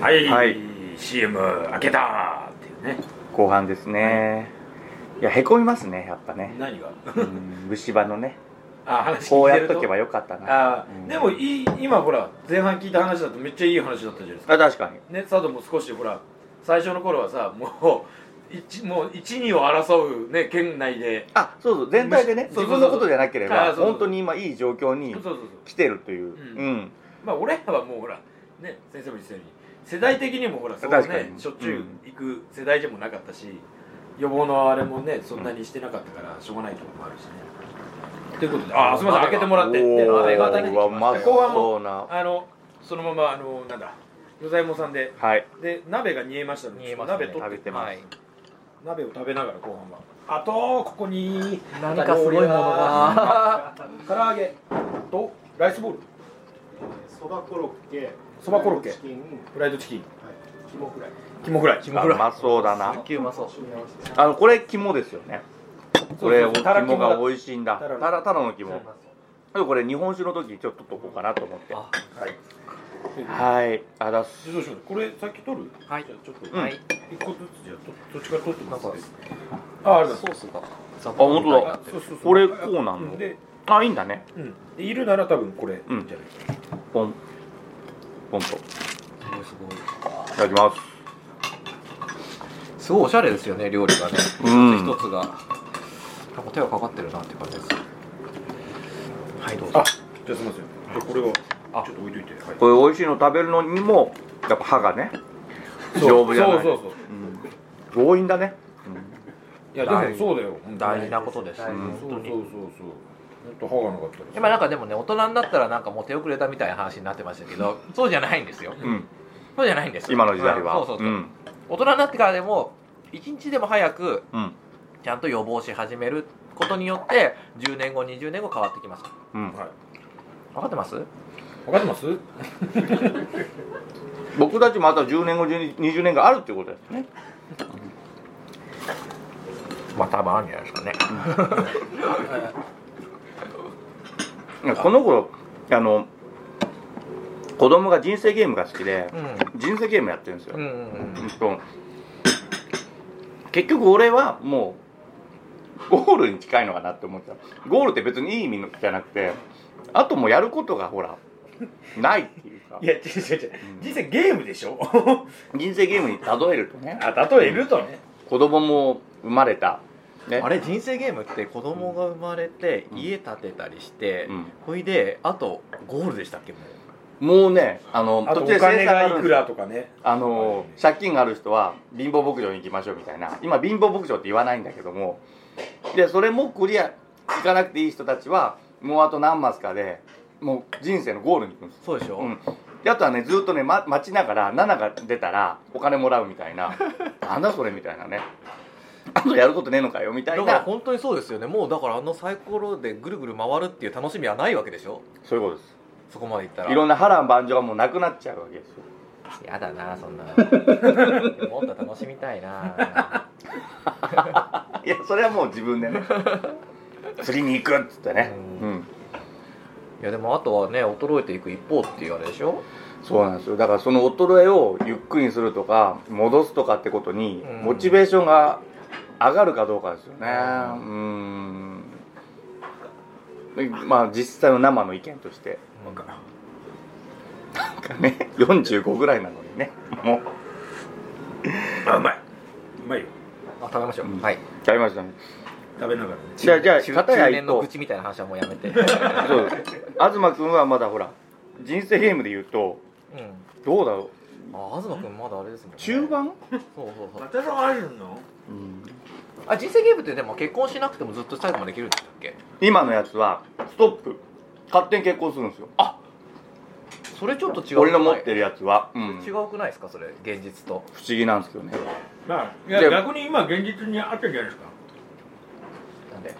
はい、はい。CM 開けたっていうね。後半ですね、い、やへこみますねやっぱね、何が？うん、虫歯のねあ話こうやっとけばよかったな。あ、うん。でもいい今ほら前半聞いた話だとめっちゃいい話だったじゃないですか。あ確かに。ね佐藤も少しほら最初の頃はさもう一もう一二を争うね県内で。あそうそう全体でね自分のことじゃなければ本当に今いい状況に来てるという、ううん。んまあ俺らはもうほらね先生も言ってたように世代的にもほらそうねしょっちゅう行く世代でもなかったし、予防のあれもねそんなにしてなかったからしょうがないところもあるしねということでああすみません開けてもらって。でお鍋がーうわうま後半もそうな。あのそのままあのなんだ与左衛門さんで。はい。で鍋が煮えましたので鍋取って。食べてます、はい。鍋を食べながら後半は。あとここに何かすごいものが。唐揚げ。とライスボール。そばコロッケ。そばコロッケ。チキン。フライドチキン。肝フライ。肝フライ。肝フライ。あうまそうだな。うまそう。あのこれ肝ですよねこれそうそう。タラ肝がだ美味しいんだ。タラの。タラタラの肝。あとこれ日本酒の時にちょっと取っとこうかなと思って。あはい。あだす。どうしよう？これさっき取る？はい。じゃあちょっとうんはい。一個ずつじゃあどどっちから取ってます？ああれだソースがああ本当だ。そうそうそうこれこうなんのであいいんだね。うん。でいるなら多分これ。うん。じゃないポン。ポンと。いすごいすごい。ただきます。すごいおしゃれですよね料理がね。うん。一つがなんか手がかかってるなっていう感じです。はいどうぞ。あじゃあすみません。じゃあこれはあ。ちょっと置いといて。はい。これ美味しいの食べるのにもやっぱ歯がね丈夫じゃない。そうそうそう。うん。強引だね。いやでもそうだよ。大事なことです。うんそうそうそうそう。本当歯がなかったら今なんかでもね大人になったらなんかもう手遅れたみたいな話になってましたけどそうじゃないんですよ。うん、うん、そうじゃないんですよ。今の時代は。そうそうそう、ん。大人になってからでも一日でも早くうんちゃんと予防し始めることによって10年後20年後変わってきます。うん。はい。分かってます？分かってます？僕たちもあと10年後20年があるっていうことですね。まあ多分あるんじゃないですかね。この頃あの子供が人生ゲームが好きでう人生ゲームやってるんですよ、んうんうん。うん。と結局俺はもうゴールに近いのかなって思ってた。ゴールって別にいい意味のじゃなくてあともうやることがほらないっていうか。いや違う違う違う。人生ゲームでしょ？人生ゲームに例えるとね。あ例えるとね。子供も生まれた、ね、あれ人生ゲームって子供が生まれてうん。家建てたりして、うん。ほいであとゴールでしたっけもう？もうねあのあとお金がいくらとかね。あの借金がある人は貧乏牧場に行きましょうみたいな。今貧乏牧場って言わないんだけどもでそれもクリア行かなくていい人たちはもうあと何マスかでもう人生のゴールに行くんですそうでしょ、うん、であとはねずっとね、ま、待ちながら7が出たらお金もらうみたいな。なんだそれみたいなね。あとやることねえのかよみたいだからな本当にそうですよね。もうだからあのサイコロでぐるぐる回るっていう楽しみはないわけでしょ。そういうことです。そこまでいったら。いろんな波乱万丈がもうなくなっちゃうわけですよ。やだなそんな もっと楽しみたいな いやそれはもう自分でね。釣りに行くっつってね。ううん。いやでもあとはね衰えていく一方っていうあれでしょ？そうなんですよ。だからその衰えをゆっくりにするとか戻すとかってことにうん。モチベーションが上がるかどうかですよね。うん。でまあ実際の生の意見として。なんかね45ぐらいなのにねもう。あうまい。うまいよあ食べましょう、うん。はい。やりまし食べながらね。じゃあじゃあ中片やのと愚痴みたいな話はもうやめて。そう。です東君はまだほら人生ゲームで言うとうん。どうだろう？あ東君まだあれですもんね。中盤、そうそうそう。またあるの？うん。あ人生ゲームってでも結婚しなくてもずっと最後までできるんでしたっけ？今のやつはストップ。勝手に結婚するんですよ。それちょっと違う俺の持ってるやつは、うん、違うくないですか？それ現実と。不思議なんですけどねまあ。いやで逆に今現実にあってんじゃないですか。なんで？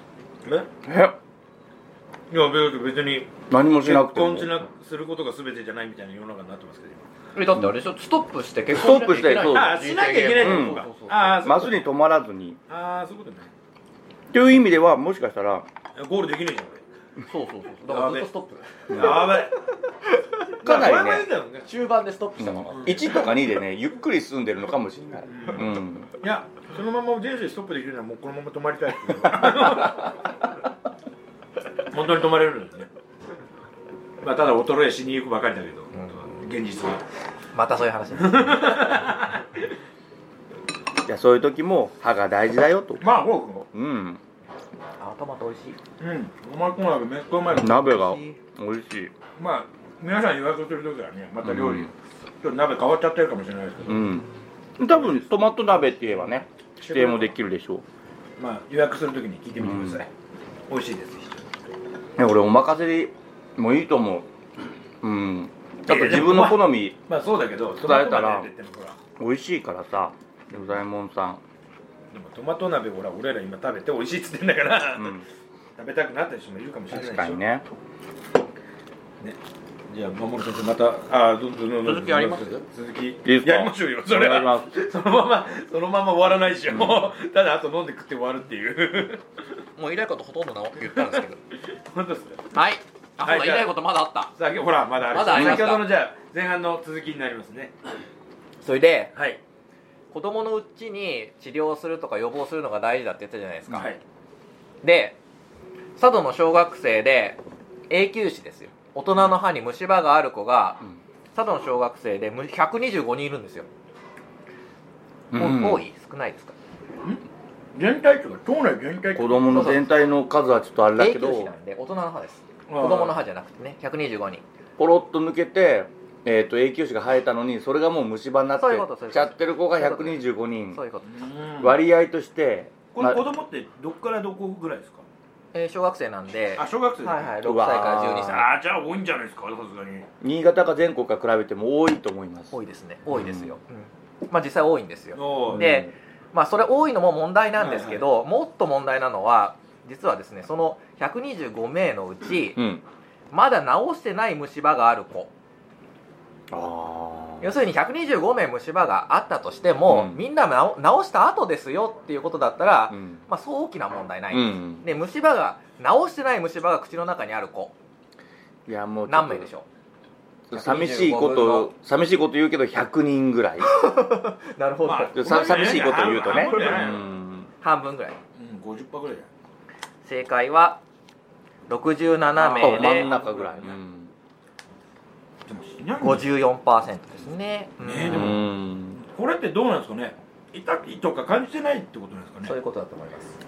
え？え？いや別に別に何もし結なくても。婚しなすることが全てじゃないみたいな世の中になってますけどえだってあれでしょ？ストップして結ストップして婚あしなきゃいけないうんのか。そうそうそう。ああそうマスに止まらずに。ああそういうことね。という意味ではもしかしたらゴールできねえじゃんそうそうそう。だからずっとストップ。俺やばいかなりね。中盤でストップした。まま、1とか2でねゆっくり進んでるのかもしれない、うん、いやそのまま人生ストップできるならもうこのまま止まりたい 本当に止まれるんですね。まあただ衰え死にゆくばかりだけど、現実は。またそういう話です いやそういう時も歯が大事だよと。まあこうん美味しい。うん。お前こ鍋めっちゃうまい。の鍋が美味しい。まあ皆さん予約する時はね。また料理、うん。ちょっと鍋変わっちゃってるかもしれないですけど、うん。多分トマト鍋って言えばね指定もできるでしょまあ予約する時に聞いてみてください、美味しいですう、ね、俺お任せでもいいと思う。うん。ちょっと自分の好みまあそうだけど伝えたら美味しいからさうざいもんさん、でもトマト鍋ほら俺ら今食べて美味しいっつってんだから、うん、食べたくなった人もいるかもしれないでしょ。確かにね。じゃあ守先生またあどどどうぞ続きあります？続き。いですか？やりましょうよそれは。ます。そのままそのまま終わらないでしょ、ただあと飲んで食って終わるっていう。もう言いたいことほとんどな言ったんですけど。本当ですか？はい。あ、はいじゃあ。そうだ言いたいことまだあった。さあほらまだあるまだありました。先ほどのじゃあ前半の続きになりますね。それではい子供のうちに治療するとか予防するのが大事だって言ったじゃないですか、はい。で佐渡の小学生で永久歯ですよ。大人の歯に虫歯がある子がうん。佐渡の小学生でむ125人いるんですよ、うんお多い？少ないですか？全体とか党内全体子供の全体の数はちょっとあれだ永久けど歯なんで大人の歯です。子供の歯じゃなくてね125人。ポロッと抜けて、えー、と永久歯が生えたのにそれがもう虫歯になってちゃってる子が125人。そういうこと、うん割合としてこれ子供ってどっからどこぐらいですか？えー小学生なんで。あ小学生。はいはい6うわー。歳から12歳。ああじゃあ多いんじゃないですか？さすがに。新潟か全国か比べても多いと思います。多いですね。多いですよ、うん。まあ実際多いんですよ。でまあそれ多いのも問題なんですけど、もっと問題なのは実はですねその125名のうちうん。まだ治してない虫歯がある子。あ要するに125名虫歯があったとしても、うん。みんな治治した後ですよっていうことだったら、うん。まあそう大きな問題ない、うん。で虫歯が治してない虫歯が口の中にある子。いやもう何名でしょ寂しいこと寂しいこと言うけど100人ぐらい。う なるほまあさ寂しいこと言うとね。半分ぐらいうん。50%ぐらい。じ正解は67名あ真でん中ぐらい、ね。うん54%です。ね。うん。ねでもうんこれってどうなんですかね？痛いとか感じてないってことなんですかね？そういうことだと思います。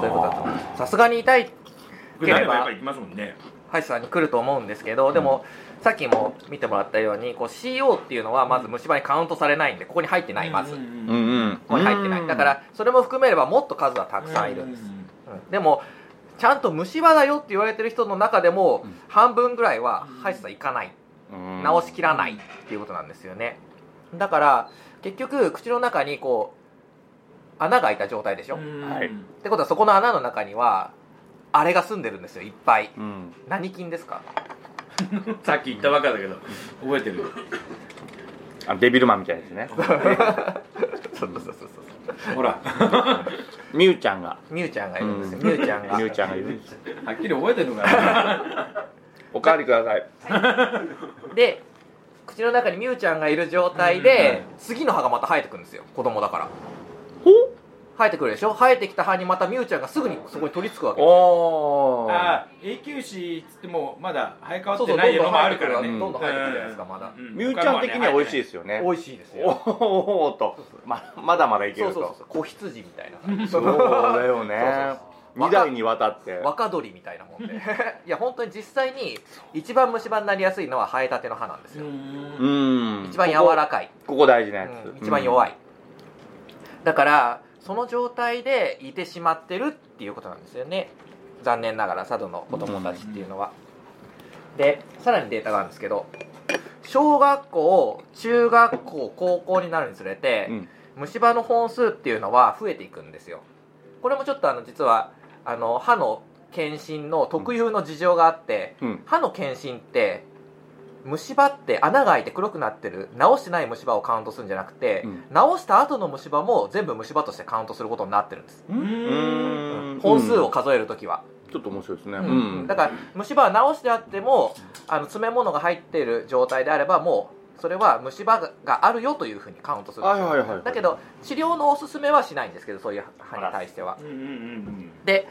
そういうことだと思います。さすがに痛い。こればやっぱり行きますもんね。歯医者さんに来ると思うんですけどでもさっきも見てもらったようにこう CO っていうのはまず虫歯にカウントされないんでここに入ってないまず。こうんうんうん。うんこに入ってない。だからそれも含めればもっと数はたくさんいる。んですううん。でもちゃんと虫歯だよって言われてる人の中でもうん。半分ぐらいは歯医者さん行かないうん。治しきらないっていうことなんですよね。だから結局口の中にこう穴が開いた状態でしょ、はい。てことはそこの穴の中にはあれが住んでるんですよいっぱい。うん。何菌ですか？さっき言ったばっかだけど覚えてる？あデビルマンみたいですね。そうそうそうそうほら。みゆちゃんが。みゆちゃんがいるんですよ、うんみゆちゃんが。みゆちゃんがいるんですはっきり覚えてるのかなおかわりください。で口の中にみゆちゃんがいる状態で、次の歯がまた生えてくるんですよ。子供だから。生えてくるでしょ？生えてきた歯にまたみゆちゃんがすぐにそこに取り付くわけです。おー。ああ永久歯っつってもまだ生え変わってないのもあるからね。けどんどん生えてくるじゃないですかまだ、うん。みゆちゃん的には美味しいですよね。美味しいですおよ。おーと。ままだまだいけると。そうそうそう子羊みたいなそうだよねそうそう二代にわたって。若鳥みたいなもんで。いや本当に実際に一番虫歯になりやすいのは生えたての歯なんですよ、うん。一番柔らかい、ここここ大事なやつ、うん一番弱い。い、だからその状態でいてしまってるっていうことなんですよね。残念ながら佐渡の子供たちっていうのは、でさらにデータがあるんですけど小学校中学校高校になるにつれて、うん。虫歯の本数っていうのは増えていくんですよ。これもちょっとあの実はあの歯の検診の特有の事情があって、うん。歯の検診って虫歯って穴が開いて黒くなってる。直してない虫歯をカウントするんじゃなくて、うん。直した後の虫歯も全部虫歯としてカウントすることになってるんです、本数を数えるときは、ちょっと面白いですね。うん。うん。だから虫歯は直してあってもあの詰め物が入っている状態であればもうそれは虫歯があるよというふうにカウントするんですよ。はいはいはいだけど治療のおすすめはしないんですけどそういう歯に対しては。うんうんうんで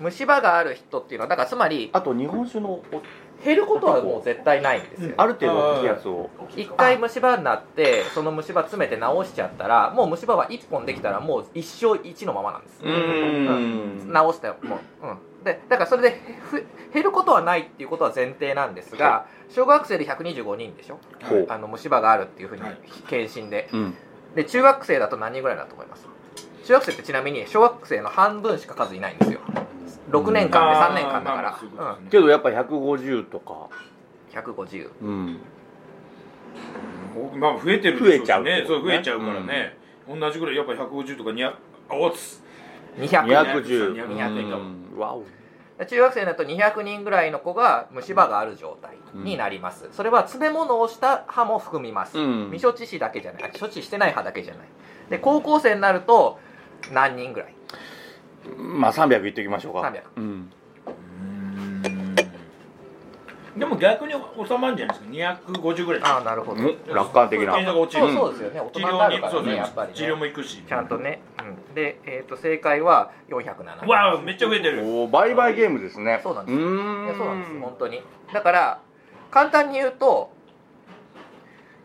虫歯がある人っていうのはだからつまりあと日本酒のお減ることはもう絶対ないんですよ、ある程度大きいやつを一回虫歯になってその虫歯詰めて直しちゃったらもう虫歯は1本できたらもう一生一のままなんです。うーん。直してもう、うん、でだからそれでふ減ることはないっていうことは前提なんですが、は小学生で125人でしょ？ほう。あの虫歯があるっていうふうにはい。検診で。うん。で中学生だと何人ぐらいだと思います？中学生ってちなみに小学生の半分しか数いないんですよ。6年間で3年間だから、ういうことですね。けどやっぱ150とか。うん、150うん。まあ増えてる増えちゃうねそう増えちゃうからね、同じぐらいやっぱ150とか200あおつ200 210 200うん。わお。中学生だと200人ぐらいの子が虫歯がある状態になります、それは詰め物をした歯も含みます、うん。未処置歯だけじゃない。処置してない歯だけじゃない。で高校生になると何人ぐらい？まあ300いっておきましょうか。300うんでも逆に収まるんじゃないですか？250ぐらいああなるほど、うん。楽観的な。検査が落ちるそうそうですよね。大治療も行くし。ちゃんとね、うん、で、えー、と正解は407わあめっちゃ増えてる。おー倍々ゲームですね。そうなんですそうなんです本当に。だから簡単に言うと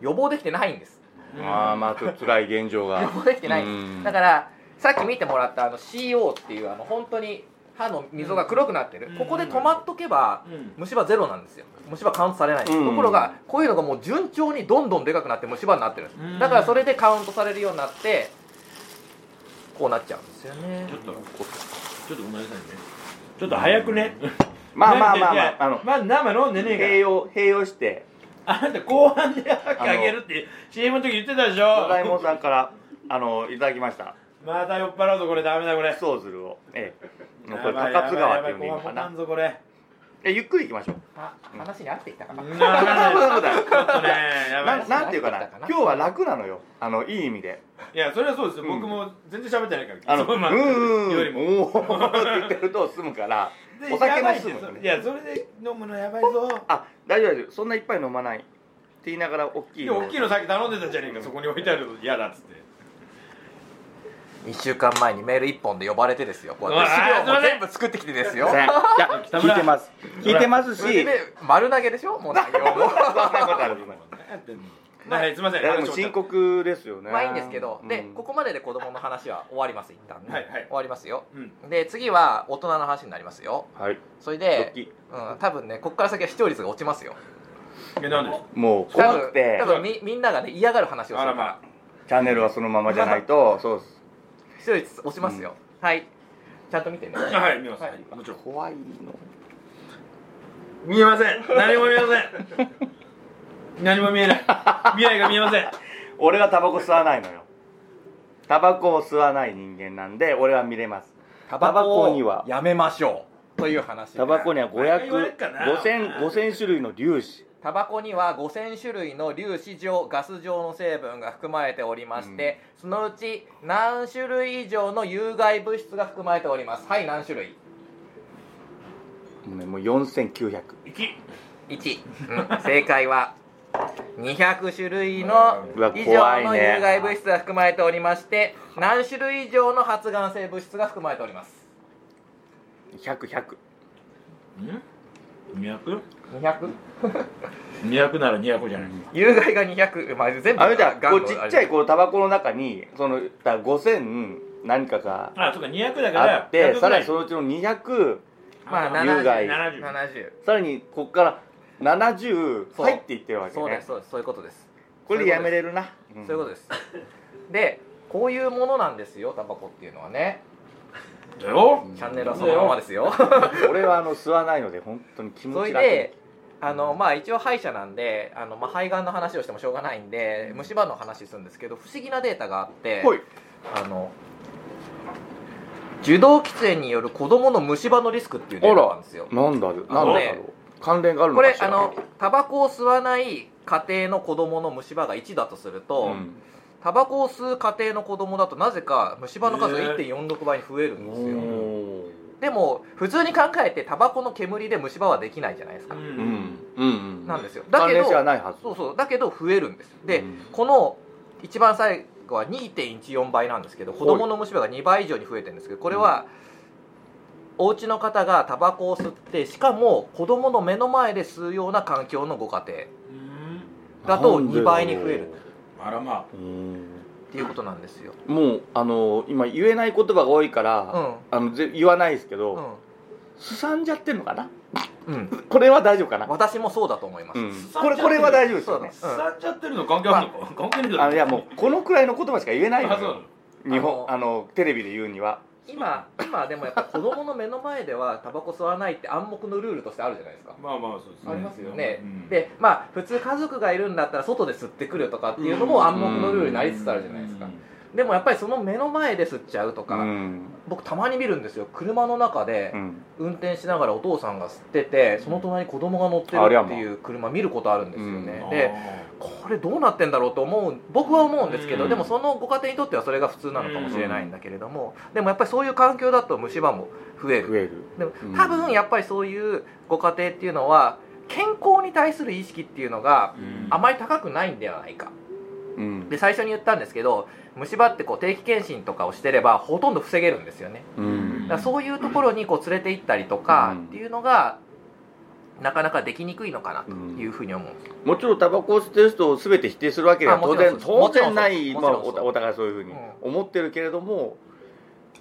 予防できてないんです。ああまあちょっと辛い現状が。予防できてないんです。うん。だからさっき見てもらったあの CO っていうあの本当に歯の溝が黒くなってる、うん。ここで止まっとけばうん。虫歯ゼロなんですよ。虫歯カウントされない。ところがこういうのがもう順調にどんどんでかくなって虫歯になってる。んです、うん。だからそれでカウントされるようになってこうなっちゃうんですよね。ちょっとちょっとごめんなさいね。ちょっと早くね。まあまあまあまああのまあ生飲んでね併え用併用して。からあなた後半で吐き上げるって CM の時言ってたでしょ。ドラえもんさんからあのいただきました。また酔っ払うぞこれ。ダメだこれ。ソーズルを。ええこれ高津川っていやばい後半呼んでいいのかなえゆっくり行きましょう。あ話に合ってきたかな、う だよ。ちょっとねやばい。ななんていうかな。今日は楽なのよ。あのいい意味で。いやそれはそうですよ、うん。僕も全然喋ってないから。あのそうんうん。よりも。おおって言ってると済むから。でお酒も済むよね。いやそれで飲むのやばいぞ。あ大丈夫大丈夫そんないっぱい飲まない。って言いながら大きいで大きいのさっき頼んでたじゃねえか。そこに置いてあるの嫌だっつって1週間前にメール1本で呼ばれてですよ。こうやって資料も全部作ってきてですよ。聞いてます。聞いてますし。丸投げでしょ？もう内容も。そんなことあるはいすいません。でも深刻ですよね。まあいいんですけど、でうん。ここまでで子供の話は終わります一旦ね、はいはい。終わりますよ。うん。で次は大人の話になりますよ。はい。それで、キうん、多分ねここから先は視聴率が落ちますよ。えなんでもう多分怖くて。多分みみんながね嫌がる話をするから。チャンネルはそのままじゃないと。そうです視聴率落ちますよ、はい。ちゃんと見てね。あはい見ます、はい。もちろん。怖いの。見えません。何も見えません。何も見えない。未来が見えません。俺はタバコ吸わないのよ。タバコを吸わない人間なんで俺は見れます。タバコには。やめましょう。という話タバコには毎回言われっかな。5000 5000種類の粒子タバコには5000種類の粒子状ガス状の成分が含まれておりまして、そのうち何種類以上の有害物質が含まれております。はい何種類？もうねもう4900 1 1、うん。正解は200種類の以上の有害物質が含まれておりまして何種類以上の発がん性物質が含まれております。100100ん 200? 200 200なら200じゃない、有害が200、まあ、全部あれじゃがんのこうちっちゃいこうタバコの中にそのだ5000何かがあそうか200だからあって100さらにそのうちの200まあ有害。70 70さらにここから70そう。入っていってるわけね。そうですそうです。そういうことです。これでやめれるな。そういうことです。でこういうものなんですよタバコっていうのはねだよ。チャンネルはそのままですよ。俺はあの吸わないので本当に気持そち楽れであのまあ一応歯医者なんであの、まあ、肺がんの話をしてもしょうがないんで虫歯の話するんですけど不思議なデータがあってほい。あの受動喫煙による子供の虫歯のリスクっていうデータがあるんですよ。なんだろう。あなんだろのね関連があるのこれあのタバコを吸わない家庭の子供の虫歯が1だとすると、うんタバコを吸う家庭の子供だとなぜか虫歯の数がへー1.46倍に増えるんですよ、おーでも普通に考えてタバコの煙で虫歯はできないじゃないですか、うん。うん。なんですよ。だけど関連性はないはず。そうそう。だけど増えるんですで、うん。この一番最後は2.14倍なんですけど子供の虫歯が2倍以上に増えてるんですけどこれは、お家の方がタバコを吸ってしかも子供の目の前で吸うような環境のご家庭うん。だとなんで2倍に増えるあらまうん。っていうことなんですよ、もうあの今言えない言葉が多いから、あのぜ言わないですけど、すさんじゃってんのかな？うん。うん、これは大丈夫かな、私もそうだと思います、うん、これこれは大丈夫ですよね。そうだ。あ腐っちゃってるの関係あるのか？関係ないけど。あのいやもうこのくらいの言葉しか言えないよ。の日本ああのテレビで言うには今今でもやっぱ子供の目の前ではタバコ吸わないって暗黙のルールとしてあるじゃないですか。まあまあそうですありますよね。うん。でまあ普通家族がいるんだったら外で吸ってくるとかっていうのも暗黙のルールになりつつあるじゃないですかでもやっぱりその目の前で吸っちゃうとか、うん。僕たまに見るんですよ。車の中でうん。運転しながらお父さんが吸っててその隣に子供が乗ってるっていう車見ることあるんですよね、うん。でこれどうなってんだろうと思う僕は思うんですけど、うん。でもそのご家庭にとってはそれが普通なのかもしれないんだけれども、でもやっぱりそういう環境だと虫歯も増える。増える。でもうん。多分やっぱりそういうご家庭っていうのは健康に対する意識っていうのがあまり高くないんではないかうん。で最初に言ったんですけど虫歯ってこう定期検診とかをしてればほとんど防げるんですよね。うん。だそういうところにこう連れて行ったりとかうん。っていうのがなかなかできにくいのかなというふうに思うんです。もちろんタバコを吸ってる人を全て否定するわけでは当然当然ないまあおお互いそういうふうにうん。思ってるけれども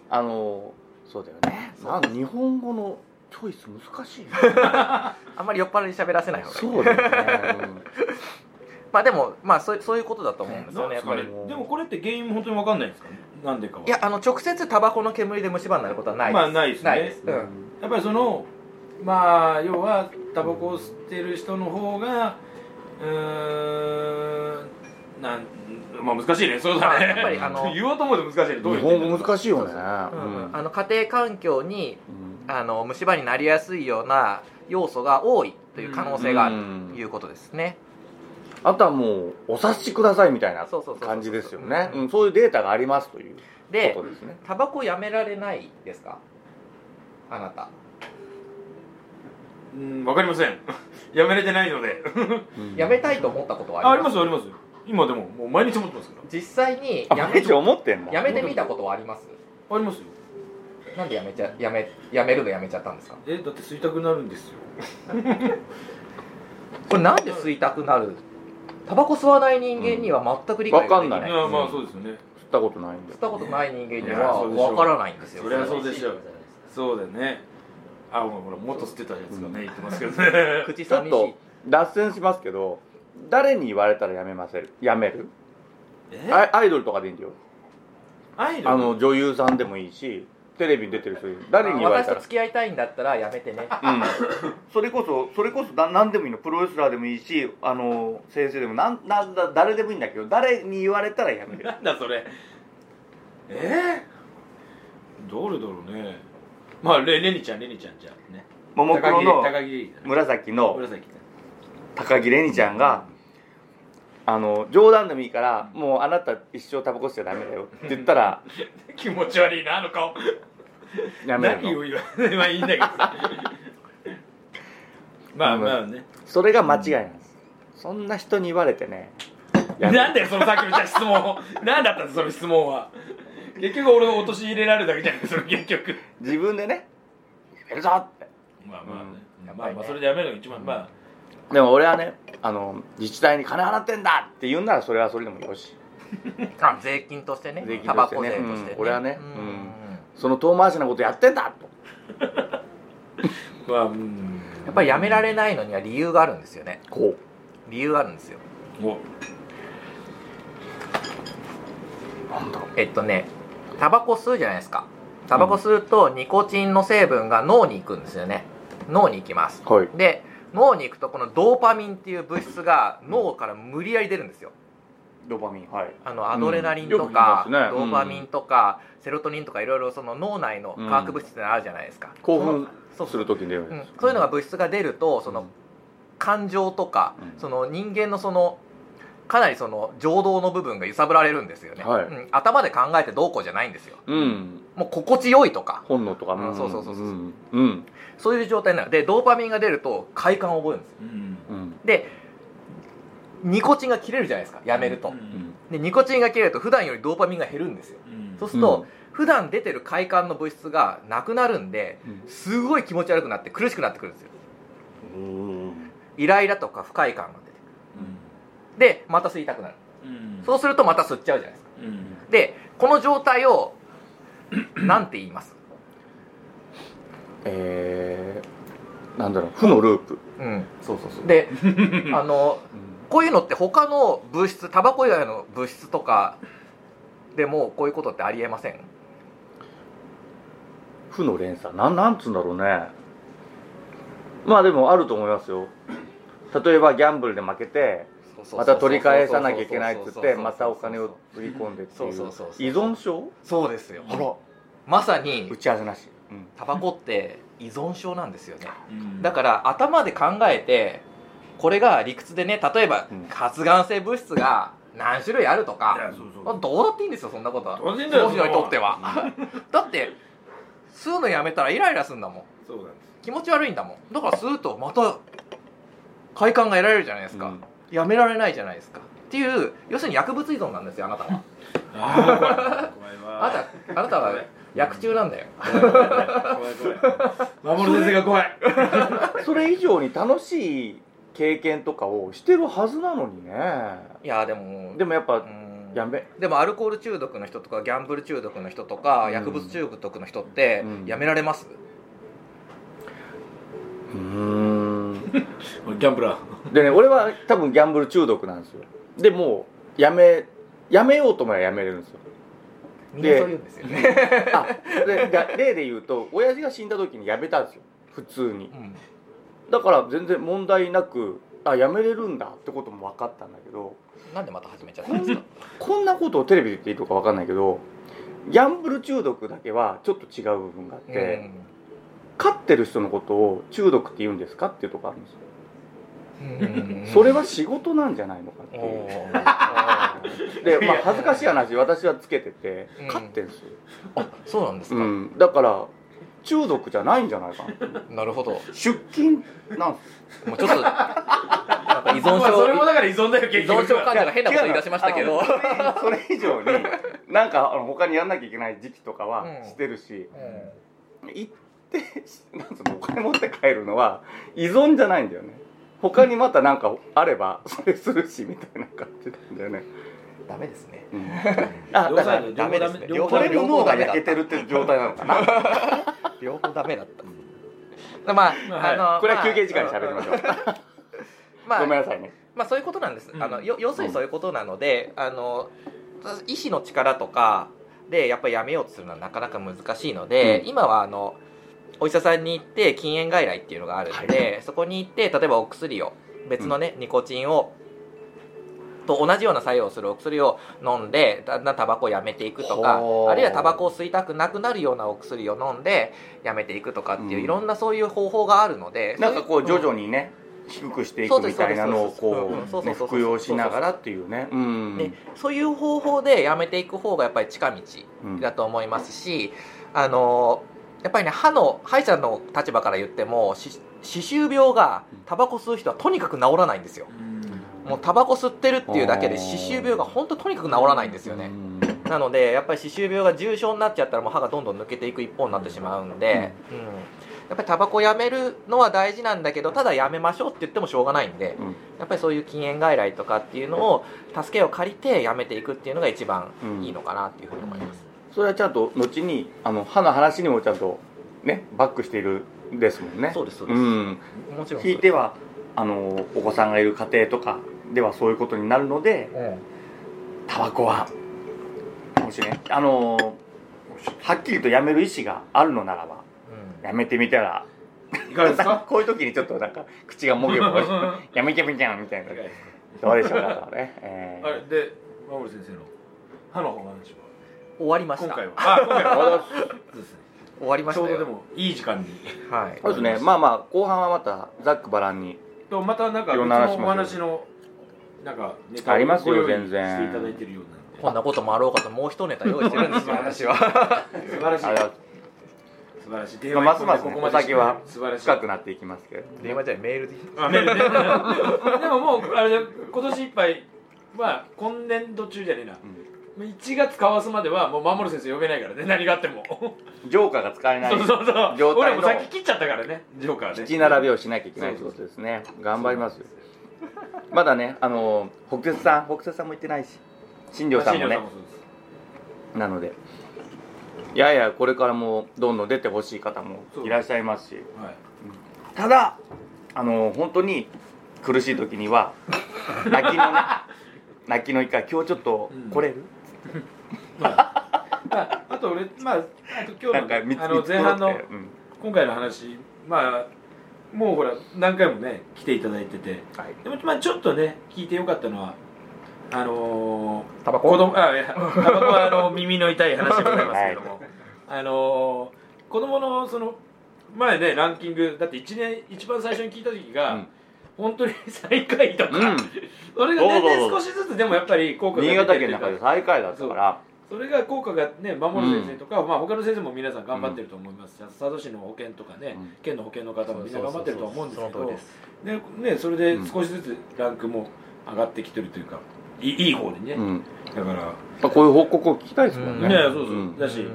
あのそうだよね。なん日本語のチョイス難しいね。あんまり酔っ払いに喋らせない方がいい。そうだよねまあでもまあそうそういうことだと思うんですよねやっぱり。でもこれって原因も本当に分かんないんですか？ねなんでかは。いやあの直接タバコの煙で虫歯になることはないです。まあないですね。ないです、うん。うん。やっぱりそのまあ要はタバコを吸ってる人の方がうーんなんまあ難しいね。そうだね。まあやっぱりあの 言おうと思うと難しいね。どう日言って本語難しいよね。うん。うん。あの家庭環境にうん。あの虫歯になりやすいような要素が多いという可能性があるうんということですね。あとはもうお察しくださいみたいな感じですよね。そういうデータがありますというでことですね。タバコやめられないですか？あなた。うん分かりません。やめれてないので。うん。やめたいと思ったことはあります？すりまあります。今でももう毎日思ってますか実際にあやめ毎日思ってんだやめてみたことはあります？らありますよ。なんでやめちゃやめやめるのやめちゃったんですか？えだって吸いたくなるんですよ。これなんで吸いたくなる？タバコ吸わない人間には全く理解ができない,、うん。わかんない。いやまあそうですよね。吸ったことないんで吸ったことない人間にはそうでしょ。うわからないんですよ。そりゃそうでしょ。うそうだよね。あほらもっと吸ってたやつがね言ってますけどね。口ちょっ寂しいと脱線しますけど誰に言われたらやめませる？やめる？え？アイアイドルとかでいいんだよ。アイドル？あの女優さんでもいいしテレビに出てる人で誰に言われ私たら？と付き合いたいんだったらやめてね。うん、それこそそれこそな何でもいいのプロレスラーでもいいしあの先生でもなんなんだ誰でもいいんだけど誰に言われたらやめる。なんだそれ。えー、どれだろうね。まあレレニちゃんレニちゃんじゃあね。ももクロの高木。紫の紫。高木レニちゃんがあの冗談でもいいからもうあなた一生タバコ吸っちゃダメだよって言ったら 気持ち悪いなあの顔やめるの何を言わまあいいん。だけどさまあまあね。それが間違いなんです。そんな人に言われてねやめるなんだよそのさっきのじゃあ質問何だったのその質問は？結局俺を落とし入れられるだけじゃないそれ結局。自分でねやめるぞって。まあまあね、うん。まあまあそれでやめるのが一番、まあ。でも俺はねあの自治体に金払ってんだって言うならそれはそれでもよし。あ税金としてね税金タバコとしてね。税としてね、うん。俺はねうん。うんその遠回しなことやってんだと。まあうん。やっぱりやめられないのには理由があるんですよね。こ理由があるんですよ。なんだえっとねタバコ吸うじゃないですか。タバコ吸うとニコチンの成分が脳に行くんですよね。脳に行きます。はい。で脳に行くとこのドーパミンっていう物質が脳から無理やり出るんですよドーパミンはい。あのアドレナリンとか、ますね。ドーパミンとか、セロトニンとかいろいろその脳内の化学物質ってあるじゃないですか、興奮そうする時に出るんう。ん。そういうのが物質が出るとその感情とか、うん。その人間のそのかなりその情動の部分が揺さぶられるんですよね、はい。うん。頭で考えてどうこうじゃないんですよ。うん。もう心地よいとか。本能とかうん。そうそうそうそう。うん。うん。そういう状態になるでドーパミンが出ると快感を覚えるんですよ。うんうん。でニコチンが切れるじゃないですか。やめると、うん。でニコチンが切れると普段よりドーパミンが減るんですよ。うん。そうすると、普段出てる快感の物質がなくなるんでうん。すごい気持ち悪くなって苦しくなってくるんですよ。うん。イライラとか不快感が出てくる。でまた吸いたくなる。うん。そうするとまた吸っちゃうじゃないですか。うん。でこの状態を なんて言います？えー、なんだろう。負のループ、うん。そうそうそう。であの こういうのって他の物質タバコ以外の物質とかでもこういうことってありえません？負の連鎖。なんなんつうんだろうね。まあでもあると思いますよ。例えばギャンブルで負けてまた取り返さなきゃいけないっつってまたお金を振り込んでっていうそうそうそうそう依存症？そうですよ。まさに打ち合わせなし、うん。タバコって依存症なんですよね。うん。だから頭で考えてこれが理屈でね例えばうん。発がん性物質が何種類あるとかそうそう。どうだっていいんですよそんなこと。はその人にとっては。だって吸うのやめたらイライラするんだもん。そうなんです。気持ち悪いんだもん。だから吸うとまた快感が得られるじゃないですか、うん。やめられないじゃないですか。っていう要するに薬物依存なんですよあなたは。あー怖い。怖いわ。あなたあなたは薬中なんだよ。怖い怖い。怖い怖い。守先生が怖い。それ以上に楽しい経験とかをしてるはずなのにね。いやでもでもやっぱうん。やめでもアルコール中毒の人とかギャンブル中毒の人とか、うん。薬物中毒の人ってうん。やめられます、うーん。ギャンブラー。でね俺は多分ギャンブル中毒なんですよ。でもうやめやめようと思えばやめれるんですよ。ですよね、あでが例で言うと親父が死んだ時にやめたんですよ。普通に。うんだから全然問題なくあやめれるんだってことも分かったんだけどなんでまた始めちゃったんですか？こんなことをテレビで言っていいのか分かんないけどギャンブル中毒だけはちょっと違う部分があって、勝ってる人のことを中毒って言うんですかっていうとこあるんですよ、うん。それは仕事なんじゃないのかっておいう。ー。でまあ恥ずかしい話私はつけててうん。勝ってんですよ、あそうなんですか、うん、だから中毒じゃないんじゃないかな。なるほど。も出勤なんですうちょっとなんか依存まあそれも症だから依存だよ依結局存症患者が変なこと言い出しましたけど。あのそれそれ以上になんかあの他にやんなきゃいけない時期とかはうん。してるし、うん。行ってなんつうのお金持って帰るのは依存じゃないんだよね。他にまたなんかあればそれするしみたいな感じなんだよね、ダメですね。うん、あだから両方ダメですね。両方これの脳が焼けてるって状態なのかな。両方ダメだった。まあ、はい。あのこれは休憩時間に喋りましょう、まあごめんなさいね。まあそういうことなんです、うん。あのよ要するにそういうことなので、あの医師の力とかでやっぱりやめようとするのはなかなか難しいので、うん。今はあのお医者さんに行って禁煙外来っていうのがあるので、そこに行って例えばお薬を別のね、ニコチンをと同じような作用をするお薬を飲んでだんだんタバコをやめていくとかあるいはタバコを吸いたくなくなるようなお薬を飲んでやめていくとかっていう、うん。いろんなそういう方法があるのでなんかこう徐々ににね、低くしていくみたいなのをこそうね服用しながらっていうね。うん。でそういう方法でやめていく方がやっぱり近道うんだと思いますし、あのやっぱりね歯の歯医者の立場から言ってもし歯周病がタバコ吸う人はとにかく治らないんですよもうタバコ吸ってるっていうだけで歯周病が本当とにかく治らないんですよね。うん。なのでやっぱり歯周病が重症になっちゃったらもう歯がどんどん抜けていく一方になってしまうんで、うん。やっぱりタバコやめるのは大事なんだけどただやめましょうって言ってもしょうがないんで、うん。やっぱりそういう禁煙外来とかっていうのを助けを借りてやめていくっていうのが一番いいのかなっていうふうに思います、それはちゃんと後にあの歯の話にもちゃんとねバックしているんですもんね。そうですそうです、ん。もちろんひいてはあのお子さんがいる家庭とかではそういうことになるのでうんタバコはもしねあのはっきりとやめる意思があるのならばやめてみたらいかがですか？こういう時にちょっとなんか口がもげもげ やめてみちゃうみたいな。どうでしょうかとね、えーあれで守先生の歯のお話は？終わりました。今回は。終わりましたよ。ちょうどでもいい時間に。はい。そうですね。まあまあ後半はまたざっくばらんに。とまたなんかいろん別のお話のなんかネタをありますよご用意全然。していただいてるようなんで。こんなこともあろうかともう一ネタ用意してるんですよ。私 は素晴らしい。素晴らしい。まあますますねここまでお酒は素晴らしい。深くなっていきますけど。電話じゃメールで。あメールで でももうあれで今年いっぱいまあ今年度中じゃねえな、1月かわすまではもう守先生呼べないからね。何があっても。ジョーカーが使えない。そうそうそう。俺も先切っちゃったからね。ジョーカーね。引き並べをしなきゃいけないってことですね。頑張りますよまだねあの北節さん北節さんも行ってないし新庄さんもね。なので。いやいやこれからもどんどん出てほしい方もいらっしゃいますし。はい。ただあの本当に苦しい時には 泣きのね泣きの一回今日ちょっと来れる、まあ、まあ、あと俺まあ今日の前半のうん。今回の話まあもうほら何回もね来ていただいてて。はい。でもまあちょっとね聞いてよかったのはあのー、タバコ？子供あいや タバコはあの耳の痛い話でございますけども、あのー、子供のその前ねランキングだって1年一番最初に聞いた時が、うん。本当に最下位とか、うん。それが年そうそうそう。々少しずつでもやっぱり効果が出新てる潟県の中で最下位だったからそれが効果がね守る先生とか、まあ他の先生も皆さん頑張ってると思いますし、佐渡市の保健とかね、うん。県の保健の方もみんな頑張ってると思うんですけどです。でねそれで少しずつランクも上がってきてるというかいいいい方にね、うん。だから、まあ、こういう報告を聞きたいですもんね、ねそうそう、ん。だしうん。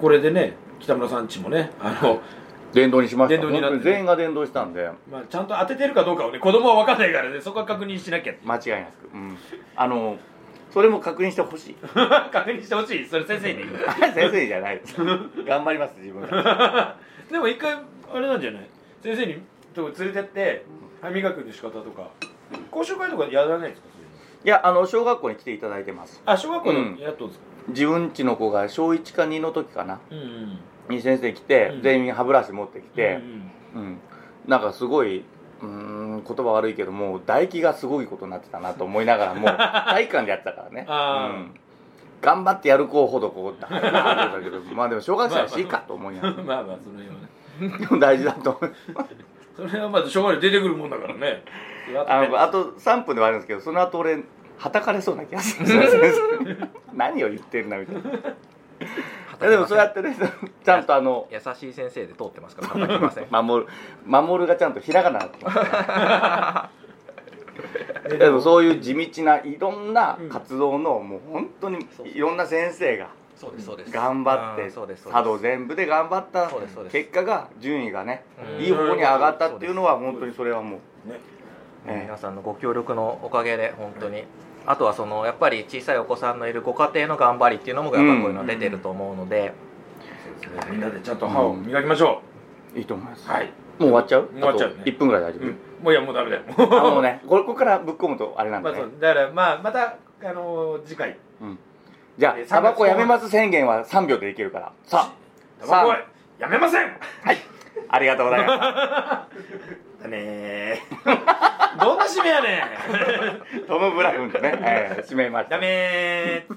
これでね北村さんちもねあの、電動にしました。電動に全員が電動したんで。まあ、ちゃんと当ててるかどうかをね子供は分かんないからねそこは確認しなきゃ間違いなく、うん、あのそれも確認してほしい。確認してほしい？それ先生に 先生じゃない。頑張ります自分が。でも一回あれなんじゃない？先生にとこ連れてって歯磨きの仕方とか。講習会とかやらないですか？いやあの小学校に来ていただいてます。あ小学校うん。でやっとんですか？自分ちの子が小1か2の時かな。うんうん。に先生来て、うん。全員歯ブラシ持ってきて。う、ん。うん。なんかすごいうーん言葉悪いけどもう唾液がすごいことになってたなと思いながらも体育館でやってたからね、うん。頑張ってやる子ほどこうだだけどまあでも小学生らしいかと思いながら。まあまあその辺はね。でも大事だと思いそれはまず小学校で出てくるもんだからね。あのあと3分ではあるんですけどその後俺はたかれそうな気がする。んですよ何を言ってるなみたいないやでもそうやってねちゃんとあの優しい先生で通ってますから叩きません。守る守るがちゃんとひらがなってますねでもそういう地道ないろんな活動のもう本当にいろんな先生がそうですそうです。頑張って佐渡全部で頑張った結果が順位がねうん。いい方に上がったっていうのは本当にそれはもうね。ええ皆さんのご協力のおかげで本当にあとはそのやっぱり小さいお子さんのいるご家庭の頑張りっていうのもやっぱこういうの出てると思うので、そうですね。みんなでちゃんと歯を磨きましょいいと思います。うはい。もう終わっちゃう？終わっちゃうね。あと1分ぐらい大丈夫、うん。もういやもうダメだよ。あもうね。これここからぶっ込むとあれなんまでね、だからまあまたあのー次回。じゃあえータバコやめます宣言は3秒でいけるから。さタバコはやめません。あありがとうございます だねー。どんな締めやねん。トム・ブラウンでね、えー締めました。ダメー